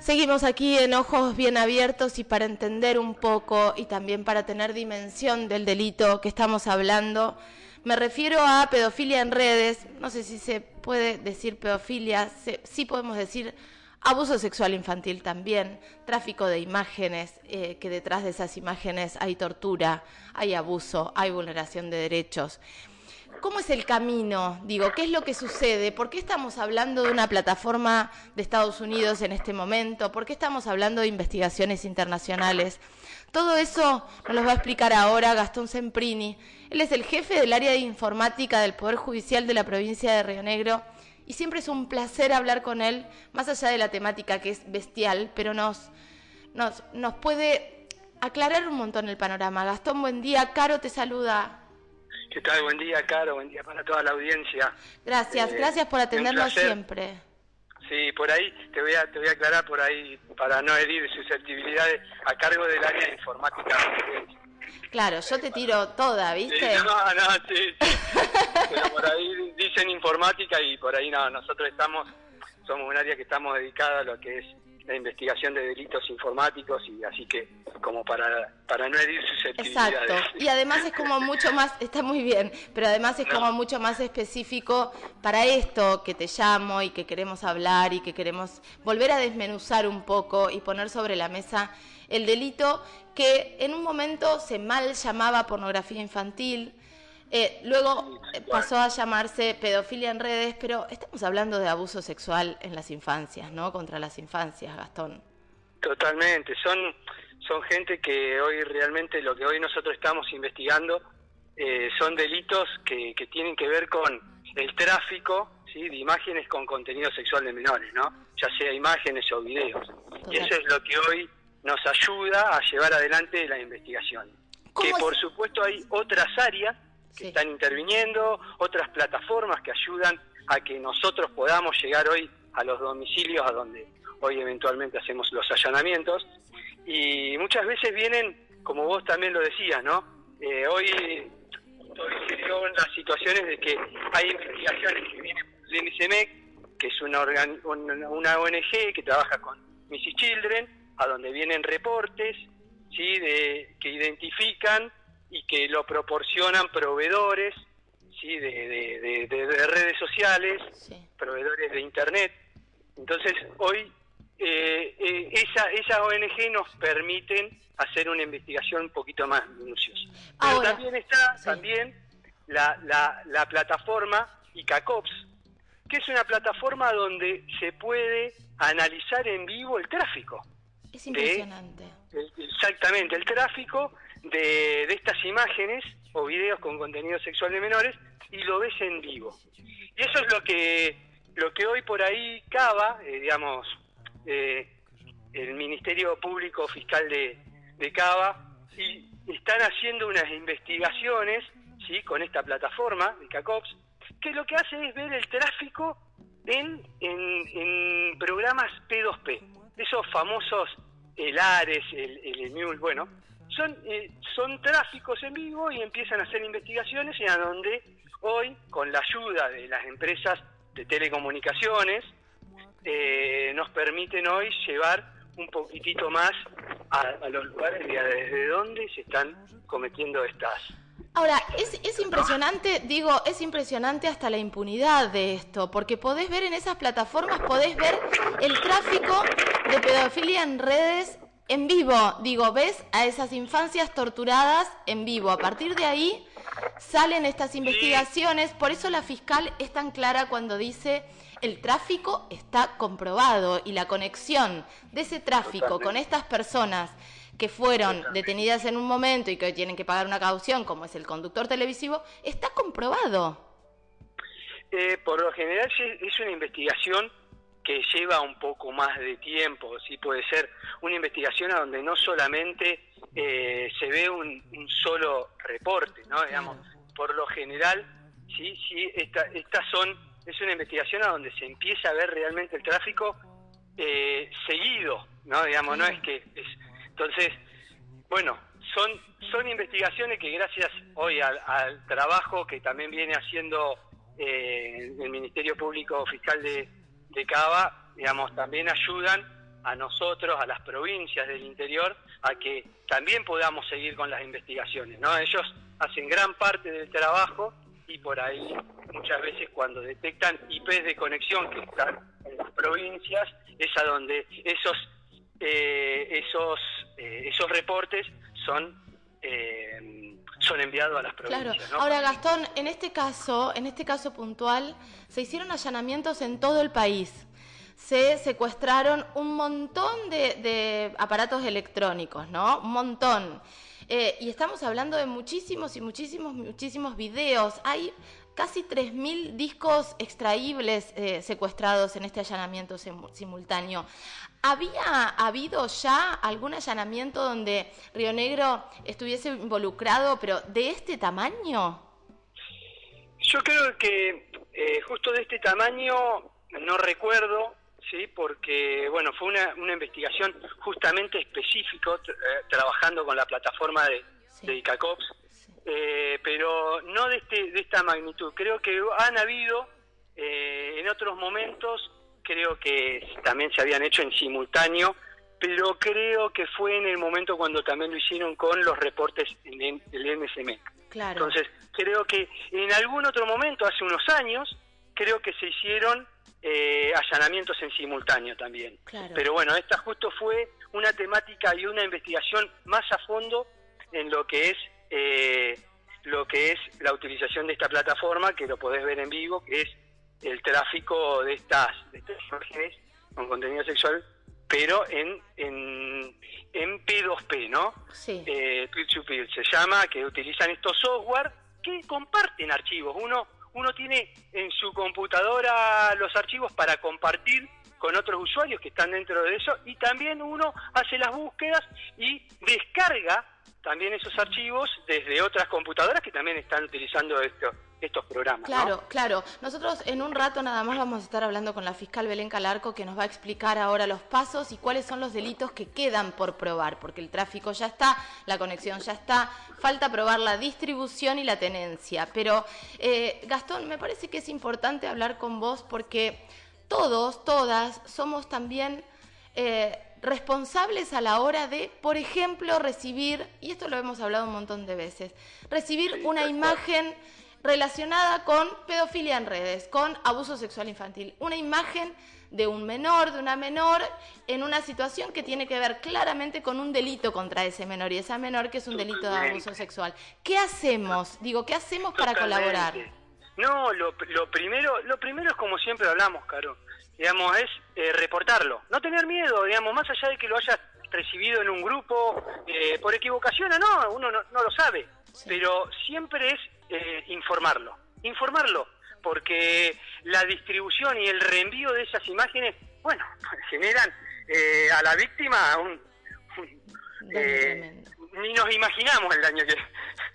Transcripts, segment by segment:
Seguimos aquí en ojos bien abiertos y para entender un poco y también para tener dimensión del delito que estamos hablando, me refiero a pedofilia en redes, no sé si se puede decir pedofilia, sí podemos decir abuso sexual infantil también, tráfico de imágenes, eh, que detrás de esas imágenes hay tortura, hay abuso, hay vulneración de derechos. ¿Cómo es el camino? Digo, ¿qué es lo que sucede? ¿Por qué estamos hablando de una plataforma de Estados Unidos en este momento? ¿Por qué estamos hablando de investigaciones internacionales? Todo eso nos lo va a explicar ahora Gastón Semprini. Él es el jefe del área de informática del Poder Judicial de la provincia de Río Negro y siempre es un placer hablar con él, más allá de la temática que es bestial, pero nos, nos, nos puede aclarar un montón el panorama. Gastón, buen día. Caro te saluda. ¿Qué tal? Buen día, Caro. Buen día para toda la audiencia. Gracias, Eh, gracias por atendernos siempre. Sí, por ahí te voy a te voy a aclarar por ahí para no herir susceptibilidades a cargo del área de informática. Claro, yo te tiro toda, Sí, ¿viste? no, no, sí, sí. Pero por ahí dicen informática y por ahí no. Nosotros estamos somos un área que estamos dedicada a lo que es la investigación de delitos informáticos y así que como para para no herir susceptibilidades. Exacto. Y además es como mucho más, está muy bien, pero además es como mucho más específico para esto que te llamo y que queremos hablar y que queremos volver a desmenuzar un poco y poner sobre la mesa el delito que en un momento se mal llamaba pornografía infantil, eh, luego eh, pasó a llamarse pedofilia en redes, pero estamos hablando de abuso sexual en las infancias, ¿no? Contra las infancias, Gastón. Totalmente, son, son gente que hoy realmente lo que hoy nosotros estamos investigando eh, son delitos que, que tienen que ver con el tráfico ¿sí? de imágenes con contenido sexual de menores, ¿no? ya sea imágenes o videos. Y eso es lo que hoy nos ayuda a llevar adelante la investigación. ¿Cómo Que por supuesto hay otras áreas que están interviniendo, otras plataformas que ayudan a que nosotros podamos llegar hoy a los domicilios a donde hoy eventualmente hacemos los allanamientos y muchas veces vienen, como vos también lo decías, ¿no? Eh, hoy, las situaciones de que hay investigaciones que vienen del NCMEC, que es una, organ- una ONG que trabaja con Missy Children, a donde vienen reportes ¿sí? de, que identifican y que lo proporcionan proveedores ¿sí? de, de- de- de- de redes sociales, Sí. proveedores de Internet. Entonces, hoy eh, eh, esa, esa ONG nos permiten hacer una investigación un poquito más minuciosa. Pero también está sí. también la, la, la plataforma ICACOPS, que es una plataforma donde se puede analizar en vivo el tráfico. Es impresionante. El- exactamente, el tráfico de, de estas imágenes o videos con contenido sexual de menores y lo ves en vivo. Y eso es lo que lo que hoy por ahí cava, eh, digamos, eh, el Ministerio Público Fiscal de, de Cava y están haciendo unas investigaciones, sí, con esta plataforma de CACOPS, que lo que hace es ver el tráfico en, en, en programas P2P, esos famosos el Ares, el, el Emule, bueno, son, eh, son tráficos en vivo y empiezan a hacer investigaciones y a donde hoy, con la ayuda de las empresas de telecomunicaciones, eh, nos permiten hoy llevar un poquitito más a, a los lugares de desde donde se están cometiendo estas. Ahora, es, es impresionante, digo, es impresionante hasta la impunidad de esto, porque podés ver en esas plataformas, podés ver el tráfico de pedofilia en redes en vivo. Digo, ves a esas infancias torturadas en vivo. A partir de ahí salen estas investigaciones, por eso la fiscal es tan clara cuando dice el tráfico está comprobado y la conexión de ese tráfico con estas personas que fueron Totalmente. detenidas en un momento y que hoy tienen que pagar una caución, como es el conductor televisivo, está comprobado. Eh, por lo general es una investigación que lleva un poco más de tiempo, sí puede ser una investigación a donde no solamente eh, se ve un, un solo reporte, ¿no? Digamos, por lo general, sí, sí, esta, estas son, es una investigación a donde se empieza a ver realmente el tráfico eh, seguido, ¿no? Digamos, no es que es, entonces, bueno, son son investigaciones que gracias hoy al, al trabajo que también viene haciendo eh, del Ministerio Público Fiscal de, de Cava, digamos, también ayudan a nosotros, a las provincias del interior, a que también podamos seguir con las investigaciones. ¿no? Ellos hacen gran parte del trabajo y por ahí muchas veces cuando detectan IPs de conexión que están en las provincias, es a donde esos, eh, esos, eh, esos reportes son... Eh, son enviados a las provincias. Claro. Ahora, Gastón, en este caso, en este caso puntual, se hicieron allanamientos en todo el país se secuestraron un montón de, aparatos electrónicos, ¿no? Un montón. Eh, y estamos hablando de muchísimos y muchísimos, muchísimos videos. Hay casi 3.000 discos extraíbles eh, secuestrados en este allanamiento simultáneo. ¿Había habido ya algún allanamiento donde Río Negro estuviese involucrado, pero de este tamaño? Yo creo que eh, justo de este tamaño no recuerdo, sí, porque bueno, fue una, una investigación justamente específico eh, trabajando con la plataforma de, de ICACOPS, eh, pero no de este de esta magnitud. Creo que han habido eh, en otros momentos, creo que también se habían hecho en simultáneo, pero creo que fue en el momento cuando también lo hicieron con los reportes del NSM. Claro. Entonces, creo que en algún otro momento, hace unos años, creo que se hicieron eh, allanamientos en simultáneo también. Pero bueno, esta justo fue una temática y una investigación más a fondo en lo que es eh, lo que es la utilización de esta plataforma, que lo podés ver en vivo, que es el tráfico de estas, de estas imágenes con contenido sexual, pero en, en, en P2P, ¿no? Sí. Eh, peer to peer se llama, que utilizan estos software que comparten archivos. Uno uno tiene en su computadora los archivos para compartir con otros usuarios que están dentro de eso y también uno hace las búsquedas y descarga también esos archivos desde otras computadoras que también están utilizando estos estos programas. Claro, claro. Nosotros en un rato nada más vamos a estar hablando con la fiscal Belén Calarco que nos va a explicar ahora los pasos y cuáles son los delitos que quedan por probar, porque el tráfico ya está, la conexión ya está, falta probar la distribución y la tenencia. Pero eh, Gastón, me parece que es importante hablar con vos porque todos, todas, somos también... Eh, responsables a la hora de, por ejemplo, recibir, y esto lo hemos hablado un montón de veces, recibir una imagen relacionada con pedofilia en redes, con abuso sexual infantil. Una imagen de un menor, de una menor, en una situación que tiene que ver claramente con un delito contra ese menor y esa menor que es un delito de abuso sexual. ¿Qué hacemos? Digo, ¿qué hacemos para colaborar? No, lo, primero, lo primero es como siempre hablamos, Caro digamos, es eh, reportarlo. No tener miedo, digamos, más allá de que lo hayas recibido en un grupo, eh, por equivocación o no, uno no, lo sabe, pero siempre es eh, informarlo, informarlo, porque la distribución y el reenvío de esas imágenes, bueno, generan a la víctima un... ni nos imaginamos el daño que,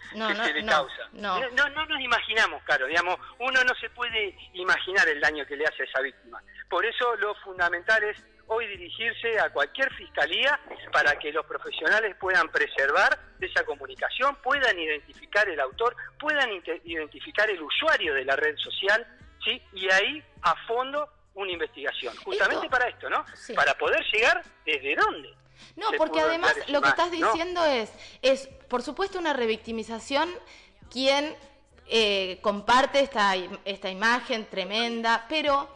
se le causa. No, no. no, nos imaginamos, claro, digamos, uno no se puede imaginar el daño que le hace a esa víctima. Por eso lo fundamental es hoy dirigirse a cualquier fiscalía para que los profesionales puedan preservar esa comunicación, puedan identificar el autor, puedan identificar el usuario de la red social, ¿sí? Y ahí a fondo una investigación, justamente para esto, ¿no? Para poder llegar desde dónde. No, porque además lo que estás diciendo es, es, por supuesto, una revictimización quien eh, comparte esta, esta imagen tremenda, pero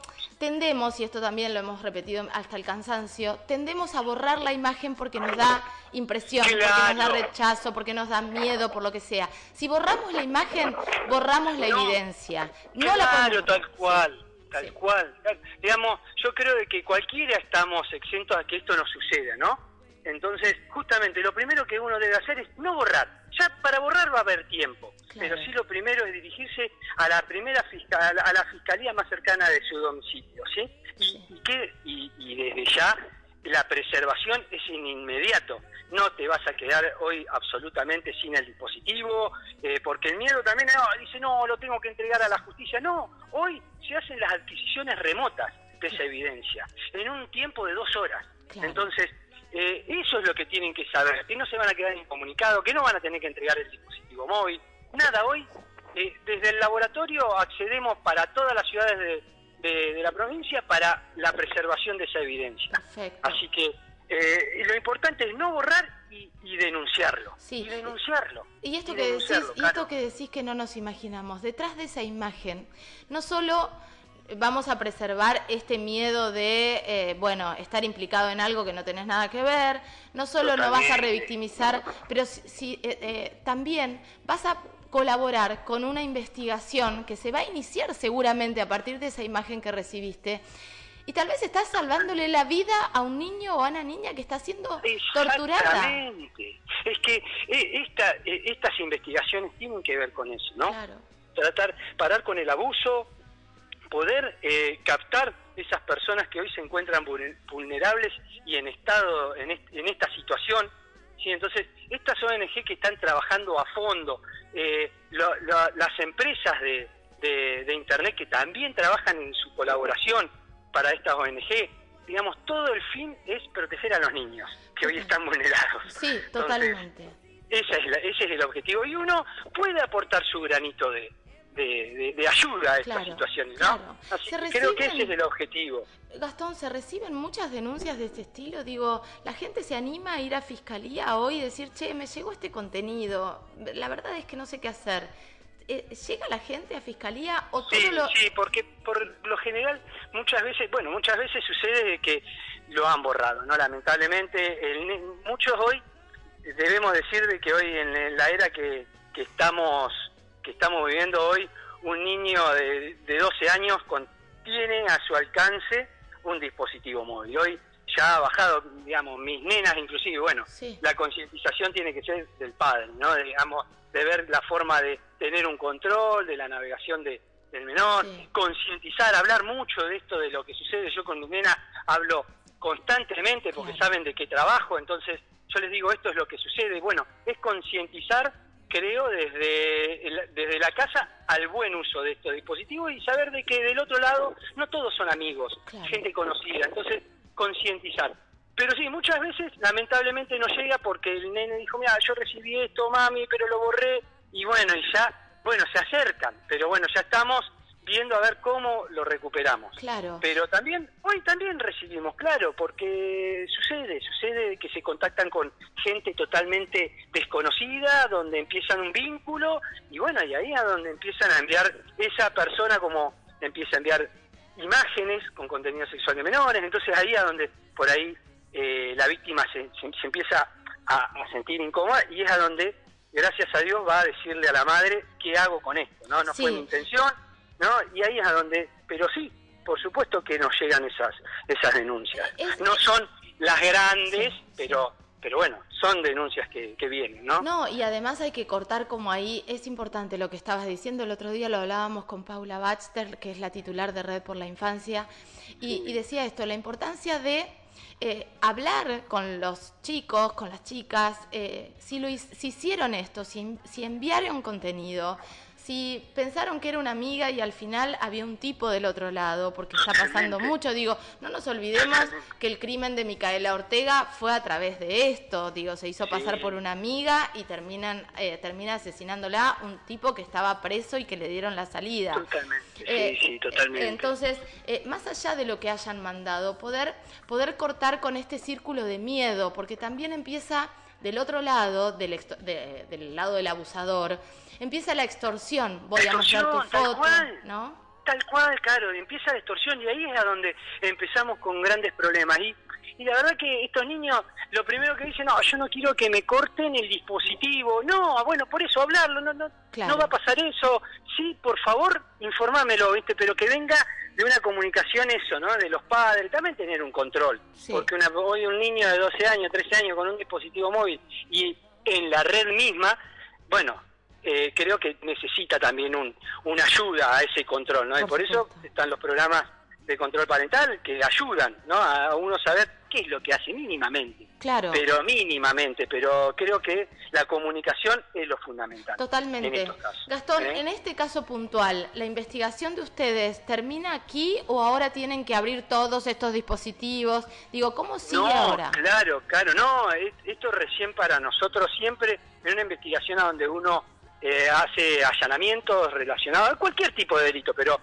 tendemos, y esto también lo hemos repetido hasta el cansancio, tendemos a borrar la imagen porque nos da impresión, porque nos da rechazo, porque nos da miedo, por lo que sea. Si borramos la imagen, borramos la evidencia. No claro, tal cual. Tal cual. Digamos, yo creo de que cualquiera estamos exentos a que esto no suceda, ¿no? Entonces, justamente, lo primero que uno debe hacer es no borrar. Ya para borrar va a haber tiempo, pero sí lo primero es dirigirse a la primera fiscal, a la fiscalía más cercana de su domicilio, ¿sí? Y, que, y, desde ya la preservación es en inmediato. No te vas a quedar hoy absolutamente sin el dispositivo, eh, porque el miedo también dice, no, lo tengo que entregar a la justicia. No, hoy se hacen las adquisiciones remotas de esa evidencia, en un tiempo de dos horas. Entonces, eh, eso es lo que tienen que saber, que no se van a quedar incomunicados, que no van a tener que entregar el dispositivo móvil. Nada, hoy eh, desde el laboratorio accedemos para todas las ciudades de, la provincia para la preservación de esa evidencia. Así que eh, lo importante es no borrar y, denunciarlo. Sí. Y denunciarlo. Y esto, que decís, y esto que decís que no nos imaginamos, detrás de esa imagen, no solo vamos a preservar este miedo de, eh, bueno, estar implicado en algo que no tenés nada que ver, no solo no vas a revictimizar, pero si, eh, eh, también vas a colaborar con una investigación que se va a iniciar seguramente a partir de esa imagen que recibiste. Y tal vez estás salvándole la vida a un niño o a una niña que está siendo torturada. Es que esta, estas investigaciones tienen que ver con eso, ¿no? Claro. Tratar, parar con el abuso, poder eh, captar esas personas que hoy se encuentran vulnerables y en estado en, esta situación. ¿sí? Entonces, estas ONG que están trabajando a fondo, eh, las empresas de, Internet que también trabajan en su colaboración para estas ONG, digamos, todo el fin es proteger a los niños que hoy están vulnerados. Sí, totalmente. ese es el objetivo. Y uno puede aportar su granito de, de, ayuda a estas situaciones, ¿no? creo que ese es el objetivo. Gastón, ¿se reciben muchas denuncias de este estilo? Digo, ¿la gente se anima a ir a fiscalía hoy y decir, che, me llegó este contenido, la verdad es que no sé qué hacer? Eh, ¿Llega la gente a fiscalía o sí, Sí, porque por lo general muchas veces, bueno, muchas veces sucede que lo han borrado, ¿no? Lamentablemente, muchos hoy, debemos decir de que hoy en la era que, que estamos que estamos viviendo hoy, un niño de, 12 años con, tiene a su alcance un dispositivo móvil. Hoy ya ha bajado, digamos, mis nenas inclusive, bueno, la concientización tiene que ser del padre, ¿no? De, digamos, de ver la forma de tener un control de la navegación de, del menor, concientizar, hablar mucho de esto, de lo que sucede. Yo con mi nena hablo constantemente porque saben de qué trabajo, entonces yo les digo, esto es lo que sucede. Bueno, es concientizar creo, desde, desde la casa al buen uso de estos dispositivos y saber de que del otro lado no todos son amigos, gente conocida, entonces concientizar. Pero sí, muchas veces lamentablemente no llega porque el nene dijo, mira, yo recibí esto, mami, pero lo borré, y bueno, y ya, bueno, se acercan, pero bueno, ya estamos viendo a ver cómo lo recuperamos. Claro. Pero también, hoy también recibimos, claro, porque sucede, sucede que se contactan con gente totalmente desconocida, donde empiezan un vínculo, y bueno, y ahí es donde empiezan a enviar, esa persona como empieza a enviar imágenes con contenido sexual de menores, entonces ahí es donde por ahí eh, la víctima se, se, empieza a, sentir incómoda y es a donde, gracias a Dios, va a decirle a la madre qué hago con esto, ¿no? No fue mi intención, ¿no? Y ahí es a donde, pero sí, por supuesto que nos llegan esas esas denuncias. No son las grandes, pero pero bueno, son denuncias que, que, vienen, ¿no? No, y además hay que cortar como ahí, es importante lo que estabas diciendo, el otro día lo hablábamos con Paula Baxter, que es la titular de Red por la Infancia, y, decía esto, la importancia de eh, hablar con los chicos, con las chicas, eh, si, lo, si hicieron esto, si, si enviaron contenido, si pensaron que era una amiga y al final había un tipo del otro lado, porque está pasando mucho, digo, no nos olvidemos que el crimen de Micaela Ortega fue a través de esto, digo, se hizo pasar por una amiga y terminan eh, termina asesinándola un tipo que estaba preso y que le dieron la salida. Totalmente, sí, eh, sí, totalmente. Entonces, eh, más allá de lo que hayan mandado, poder, poder cortar con este círculo de miedo, porque también empieza del otro lado, del, del lado del abusador, empieza la extorsión. Voy a mostrar tu foto, ¿no? Tal cual, claro, empieza la extorsión y ahí es a donde empezamos con grandes problemas. Y, y la verdad que estos niños, lo primero que dicen, no, yo no quiero que me corten el dispositivo. No, bueno, por eso hablarlo, no, no, no va a pasar eso. Sí, por favor, informámelo, ¿viste? Pero que venga de una comunicación eso, ¿no? De los padres, también tener un control. Porque una, hoy un niño de 12 años, 13 años con un dispositivo móvil y en la red misma, bueno, eh, creo que necesita también un, una ayuda a ese control, ¿no? y por eso están los programas de control parental que ayudan, ¿no? A uno saber qué es lo que hace mínimamente. Claro. Pero mínimamente, pero creo que la comunicación es lo fundamental. Totalmente. Gastón, ¿eh? en este caso puntual, ¿la investigación de ustedes termina aquí o ahora tienen que abrir todos estos dispositivos? Digo, ¿cómo sigue no, ahora? Claro, claro, no, esto recién para nosotros siempre en una investigación a donde uno eh, hace allanamientos relacionados a cualquier tipo de delito, pero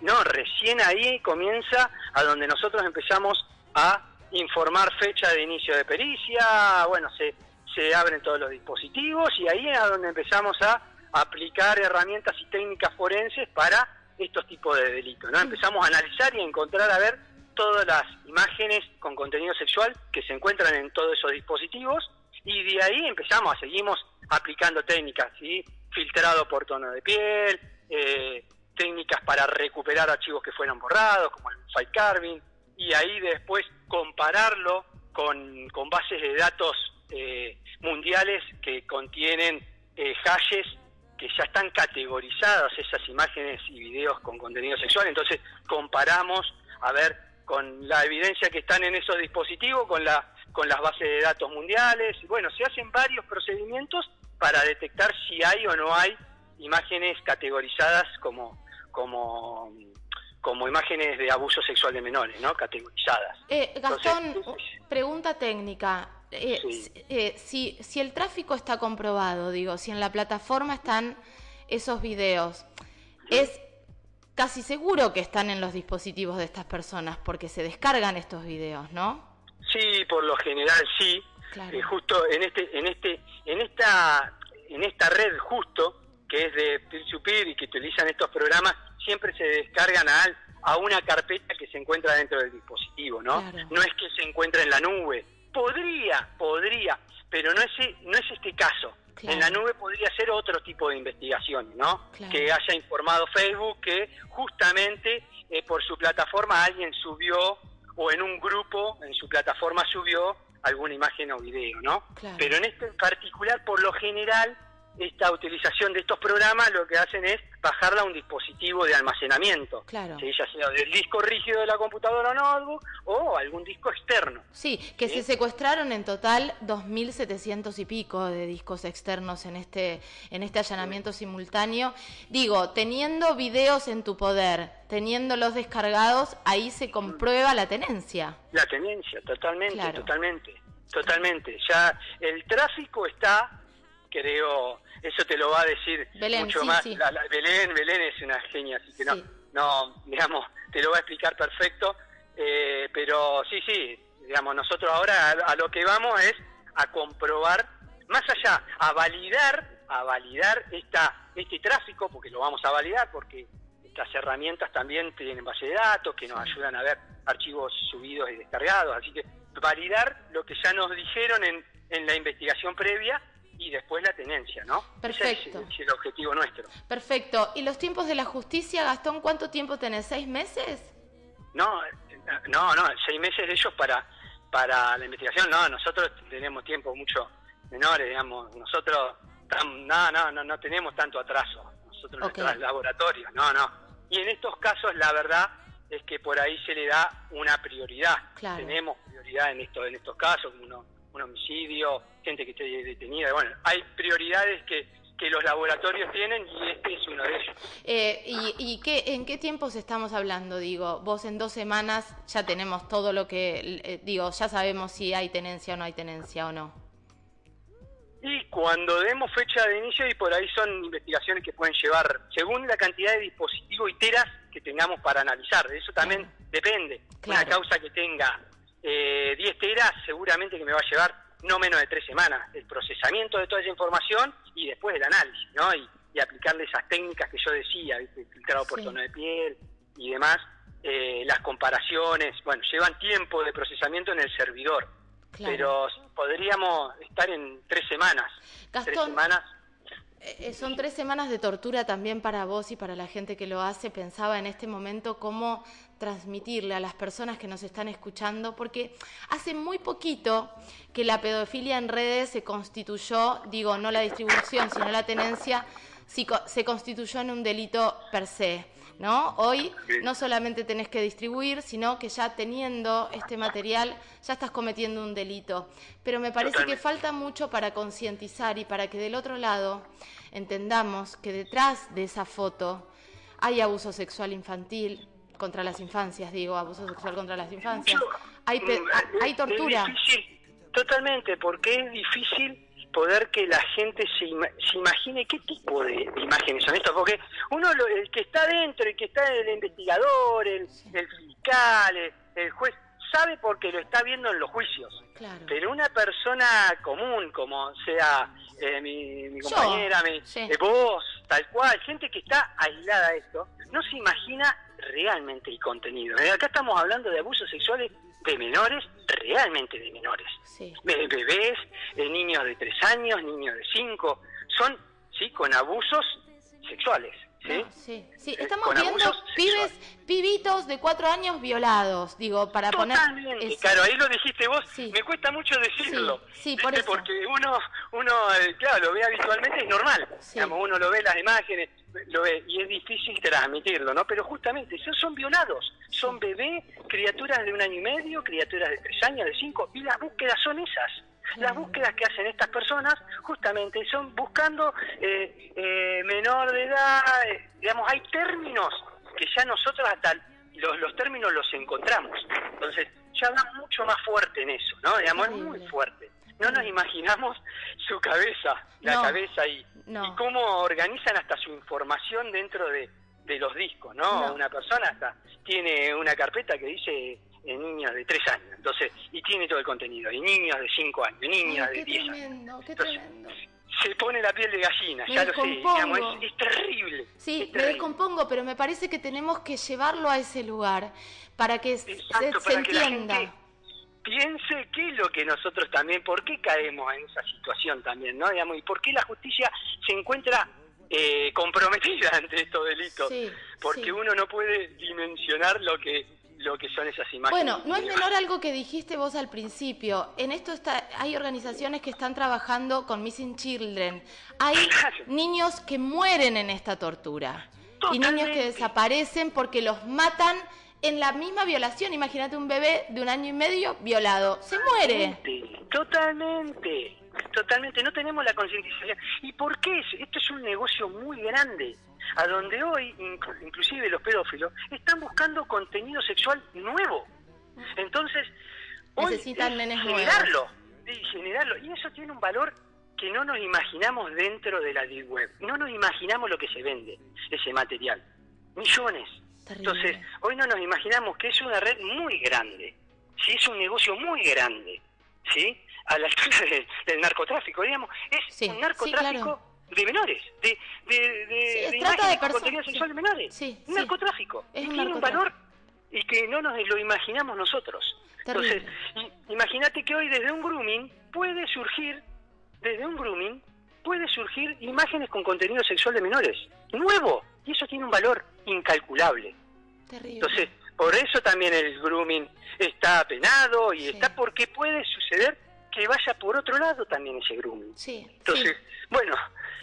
no, recién ahí comienza a donde nosotros empezamos a informar fecha de inicio de pericia, bueno, se, se abren todos los dispositivos y ahí es a donde empezamos a aplicar herramientas y técnicas forenses para estos tipos de delitos, ¿no? Empezamos a analizar y a encontrar a ver todas las imágenes con contenido sexual que se encuentran en todos esos dispositivos y de ahí empezamos, seguimos aplicando técnicas, ¿sí? filtrado por tono de piel, eh, técnicas para recuperar archivos que fueron borrados, como el file carving, y ahí después compararlo con, con bases de datos eh, mundiales que contienen eh, hashes que ya están categorizadas esas imágenes y videos con contenido sexual, entonces comparamos a ver con la evidencia que están en esos dispositivos, con la con las bases de datos mundiales, bueno, se hacen varios procedimientos para detectar si hay o no hay imágenes categorizadas como como como imágenes de abuso sexual de menores, ¿no? Categorizadas. Eh, Gastón, pregunta técnica. Eh, eh, si, si el tráfico está comprobado, digo, si en la plataforma están esos videos, es casi seguro que están en los dispositivos de estas personas porque se descargan estos videos, ¿no? Sí, por lo general sí. Eh, justo en este, en este, en esta, en esta red justo que es de peer-to-peer y que utilizan estos programas, siempre se descargan a, a una carpeta que se encuentra dentro del dispositivo, ¿no? No es que se encuentre en la nube. Podría, podría, pero no es, no es este caso. En la nube podría ser otro tipo de investigación, ¿no? Que haya informado Facebook que justamente eh, por su plataforma alguien subió o en un grupo en su plataforma subió alguna imagen o video, ¿no? Pero en este en particular, por lo general, esta utilización de estos programas lo que hacen es bajarla a un dispositivo de almacenamiento, claro. ya sea del disco rígido de la computadora o notebook o algún disco externo. Sí, que se secuestraron en total 2.700 y pico de discos externos en este, en este allanamiento simultáneo. Digo, teniendo videos en tu poder, teniéndolos descargados, ahí se comprueba la tenencia. La tenencia, totalmente, totalmente, totalmente. Ya el tráfico está creo, eso te lo va a decir mucho más. Belén, Belén es una genia, así que no, no, digamos, te lo va a explicar perfecto. Eh, pero sí, sí, digamos, nosotros ahora a, lo que vamos es a comprobar, más allá, a validar, a validar esta, este tráfico, porque lo vamos a validar, porque estas herramientas también tienen base de datos que nos ayudan a ver archivos subidos y descargados, así que validar lo que ya nos dijeron en, en la investigación previa y después la tenencia, ¿no? Perfecto. Ese es, el objetivo nuestro. Perfecto. ¿Y los tiempos de la justicia, Gastón, cuánto tiempo tenés? ¿Seis meses? No, no, no, seis meses de ellos para, para la investigación. No, nosotros tenemos tiempo mucho menores, digamos. Nosotros, no, no, no, no tenemos tanto atraso. Nosotros okay. nuestros laboratorios, no, no. Y en estos casos, la verdad es que por ahí se le da una prioridad. Tenemos prioridad en, esto, en estos casos, uno un homicidio, gente que esté detenida. Bueno, hay prioridades que, que los laboratorios tienen y este es uno de ellos. Eh, ¿Y, y qué, en qué tiempos estamos hablando? Digo, vos en dos semanas ya tenemos todo lo que, eh, digo, ya sabemos si hay tenencia o no hay tenencia o no. Y cuando demos fecha de inicio, y por ahí son investigaciones que pueden llevar, según la cantidad de dispositivos y teras que tengamos para analizar, eso también depende. Una causa que tenga eh, 10 teras seguramente que me va a llevar no menos de tres semanas el procesamiento de toda esa información y después el análisis, ¿no? Y, aplicarle esas técnicas que yo decía, filtrado por tono de piel y demás, eh, las comparaciones, bueno, llevan tiempo de procesamiento en el servidor, pero podríamos estar en tres semanas. tres semanas eh, eh, son tres semanas de tortura también para vos y para la gente que lo hace. Pensaba en este momento cómo transmitirle a las personas que nos están escuchando, porque hace muy poquito que la pedofilia en redes se constituyó, digo, no la distribución, sino la tenencia, se constituyó en un delito per se. ¿no? Hoy no solamente tenés que distribuir, sino que ya teniendo este material ya estás cometiendo un delito. Pero me parece que falta mucho para concientizar y para que del otro lado entendamos que detrás de esa foto hay abuso sexual infantil contra las infancias, digo, abuso sexual contra las infancias. Hay, mm, hay tortura. totalmente, porque es difícil poder que la gente se, ima- se imagine qué tipo de, de imágenes son estas, porque uno, lo- el que está dentro, el que está el investigador, el, el fiscal, el, el juez, sabe porque lo está viendo en los juicios. Claro. Pero una persona común, como sea eh, mi, mi Yo, compañera, mi, sí. eh, vos, tal cual, gente que está aislada de esto, no se imagina realmente el contenido. Eh, Acá estamos hablando de abusos sexuales de menores, realmente de menores. Sí. Be- bebés, eh, niños de tres años, niños de cinco, son, sí, con abusos sexuales, ¿sí? No, sí, sí. Eh, Estamos con viendo abusos pibes, pibitos de cuatro años violados, digo, para poner... Totalmente, es- claro, ahí lo dijiste vos, Sí. me cuesta mucho decirlo. Sí, sí, eso. Porque uno, uno eh, claro, lo ve habitualmente, es normal. Sí. Digamos, uno lo ve las imágenes, lo ve, y es difícil transmitirlo, ¿no? Pero justamente, esos son violados, son bebés, criaturas de un año y medio, criaturas de tres años, de cinco, y las búsquedas son esas. Las búsquedas que hacen estas personas justamente son buscando eh, eh, menor de edad, eh, digamos, hay términos que ya nosotros hasta los, los términos los encontramos. Entonces, ya va mucho más fuerte en eso, ¿no? Digamos, es muy fuerte. No nos imaginamos su cabeza, la No, cabeza y, no. y cómo organizan hasta su información dentro de, de los discos, ¿no? No. Una persona hasta tiene una carpeta que dice eh, niños de tres años, entonces, y tiene todo el contenido, y niños de cinco años, niñas de qué diez años. tremendo, qué Entonces, tremendo. Se pone la piel de gallina, Me ya lo sé, digamos, es, es terrible. Sí, es me descompongo, pero me parece que tenemos que llevarlo a ese lugar para que se, Exacto, se para entienda. piense qué es lo que nosotros también, por qué caemos en esa situación también, ¿no? Digamos, y por qué la justicia se encuentra eh, comprometida ante estos delitos, Sí, porque sí. uno no puede dimensionar lo que lo que son esas imágenes. Bueno, no es menor algo que dijiste vos al principio. En esto está, hay organizaciones que están trabajando con Missing Children. Hay niños que mueren en esta tortura. Y niños que desaparecen porque los matan en la misma violación. Imagínate un bebé de un año y medio violado. Se muere. Totalmente, Totalmente. No tenemos la concientización. ¿Y por qué? es? Esto es un negocio muy grande, a donde hoy, inclu- inclusive los pedófilos, están buscando contenido sexual nuevo. Entonces, hoy Necesitan es generarlo, sí, generarlo. Y eso tiene un valor que no nos imaginamos dentro de la deep web. No nos imaginamos lo que se vende, ese material. Millones. Terrible. Entonces, hoy no nos imaginamos que es una red muy grande, ¿sí? es un negocio muy grande, ¿sí? A la altura de- del narcotráfico, digamos, es Sí, un sí, narcotráfico claro. de menores, de, de, de, Sí, de imágenes con contenido sexual de menores. Sí, un narcotráfico. Es tiene un valor y que no nos lo imaginamos nosotros. Terrible. Entonces, imagínate que hoy desde un grooming puede surgir, desde un grooming, puede surgir imágenes con contenido sexual de menores. Nuevo. Y eso tiene un valor incalculable. Terrible. Entonces, por eso también el grooming está penado y Sí. está porque puede suceder que vaya por otro lado también ese grooming. sí, Entonces, sí. bueno,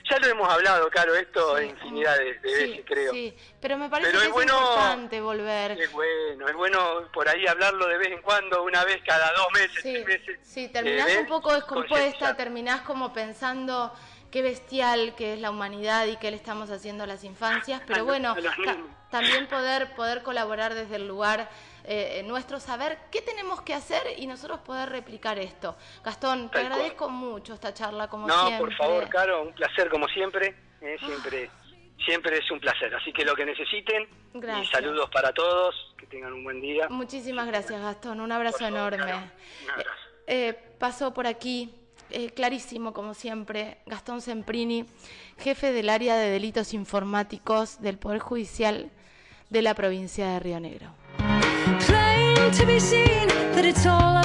ya lo hemos hablado, claro, esto Sí, infinidad de, veces, creo. Sí, pero me parece Pero que es bueno- importante volver. Es bueno, es bueno por ahí hablarlo de vez en cuando, una vez cada dos meses, Sí, tres meses. sí, terminás eh, un poco descompuesta, terminás como pensando qué bestial que es la humanidad y qué le estamos haciendo a las infancias, pero bueno, también poder, poder colaborar desde el lugar eh, nuestro, saber qué tenemos que hacer y nosotros poder replicar esto. Gastón, te Tal cual. agradezco mucho esta charla, como No, siempre. por favor, Caro, un placer como siempre, eh, Ah. siempre, siempre es un placer. Así que lo que necesiten, Gracias. y saludos para todos, que tengan un buen día. Muchísimas gracias, Gastón. Un abrazo favor, enorme. Caro, un abrazo. Eh, eh, pasó por aquí, eh, clarísimo como siempre, Gastón Semprini, jefe del área de delitos informáticos del Poder Judicial de la provincia de Río Negro. To be seen that it's all up